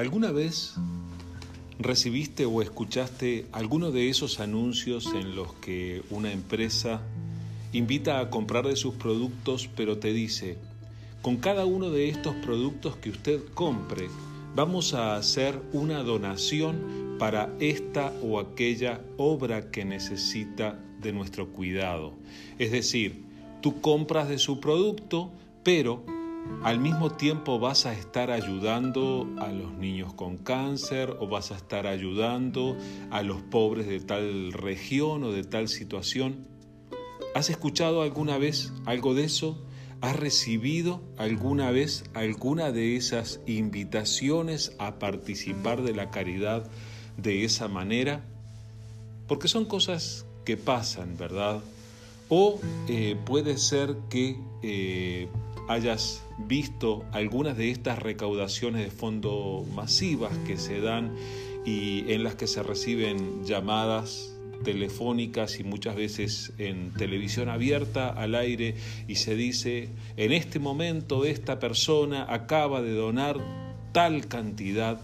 ¿Alguna vez recibiste o escuchaste alguno de esos anuncios en los que una empresa invita a comprar de sus productos pero te dice, con cada uno de estos productos que usted compre, vamos a hacer una donación para esta o aquella obra que necesita de nuestro cuidado? Es decir, tú compras de su producto, pero al mismo tiempo vas a estar ayudando a los niños con cáncer o vas a estar ayudando a los pobres de tal región o de tal situación. ¿Has escuchado alguna vez algo de eso? ¿Has recibido alguna vez alguna de esas invitaciones a participar de la caridad de esa manera? Porque son cosas que pasan, ¿verdad? O eh, puede ser que eh, hayas visto algunas de estas recaudaciones de fondo masivas que se dan y en las que se reciben llamadas telefónicas y muchas veces en televisión abierta al aire y se dice, en este momento esta persona acaba de donar tal cantidad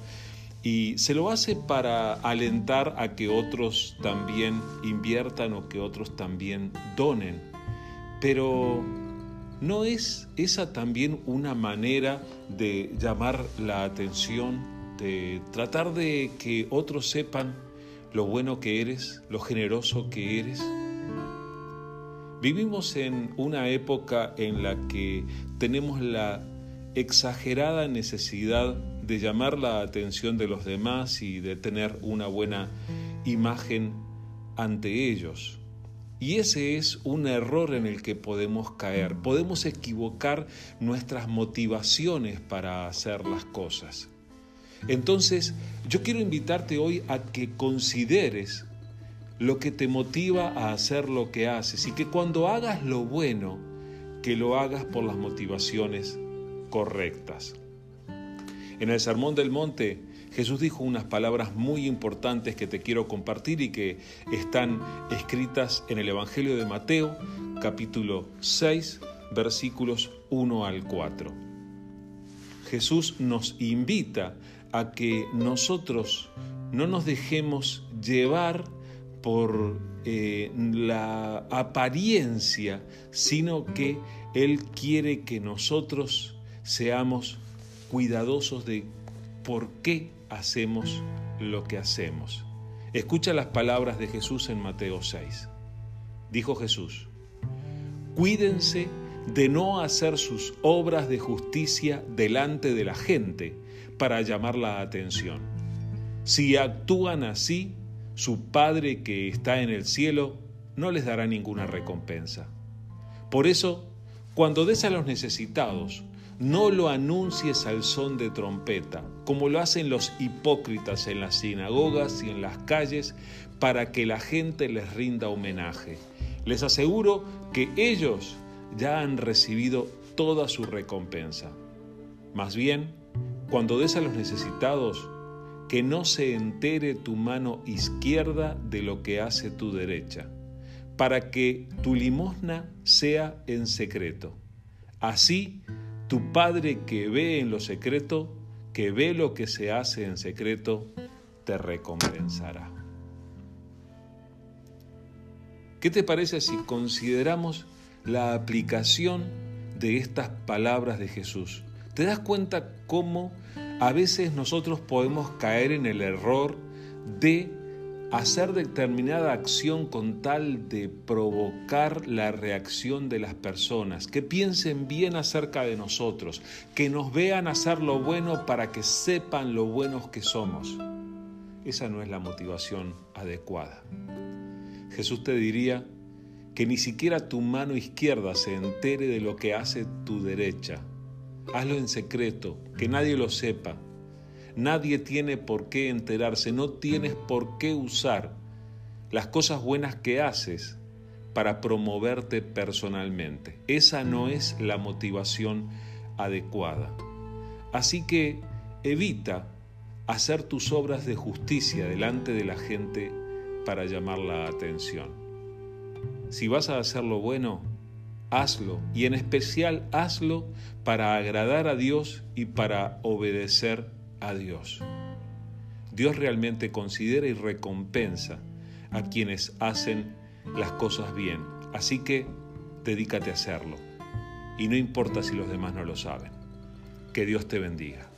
y se lo hace para alentar a que otros también inviertan o que otros también donen. Pero ¿No es esa también una manera de llamar la atención, de tratar de que otros sepan lo bueno que eres, lo generoso que eres? Vivimos en una época en la que tenemos la exagerada necesidad de llamar la atención de los demás y de tener una buena imagen ante ellos. Y ese es un error en el que podemos caer. Podemos equivocar nuestras motivaciones para hacer las cosas. Entonces, yo quiero invitarte hoy a que consideres lo que te motiva a hacer lo que haces y que cuando hagas lo bueno, que lo hagas por las motivaciones correctas. En el Sermón del Monte, Jesús dijo unas palabras muy importantes que te quiero compartir y que están escritas en el Evangelio de Mateo, capítulo 6, versículos 1 al 4. Jesús nos invita a que nosotros no nos dejemos llevar por eh, la apariencia, sino que Él quiere que nosotros seamos cuidadosos de por qué hacemos lo que hacemos. Escucha las palabras de Jesús en Mateo 6. Dijo Jesús, cuídense de no hacer sus obras de justicia delante de la gente para llamar la atención. Si actúan así, su Padre que está en el cielo no les dará ninguna recompensa. Por eso, cuando des a los necesitados, no lo anuncies al son de trompeta, como lo hacen los hipócritas en las sinagogas y en las calles, para que la gente les rinda homenaje. Les aseguro que ellos ya han recibido toda su recompensa. Más bien, cuando des a los necesitados, que no se entere tu mano izquierda de lo que hace tu derecha, para que tu limosna sea en secreto. Así, tu Padre que ve en lo secreto, que ve lo que se hace en secreto, te recompensará. ¿Qué te parece si consideramos la aplicación de estas palabras de Jesús? ¿Te das cuenta cómo a veces nosotros podemos caer en el error de hacer determinada acción con tal de provocar la reacción de las personas, que piensen bien acerca de nosotros, que nos vean hacer lo bueno para que sepan lo buenos que somos. Esa no es la motivación adecuada. Jesús te diría que ni siquiera tu mano izquierda se entere de lo que hace tu derecha. Hazlo en secreto, que nadie lo sepa, Nadie tiene por qué enterarse, no tienes por qué usar las cosas buenas que haces para promoverte personalmente. Esa no es la motivación adecuada. Así que evita hacer tus obras de justicia delante de la gente para llamar la atención. Si vas a hacer lo bueno, hazlo y en especial hazlo para agradar a Dios y para obedecer a Dios. Dios realmente considera y recompensa a quienes hacen las cosas bien. Así que dedícate a hacerlo. Y no importa si los demás no lo saben. Que Dios te bendiga.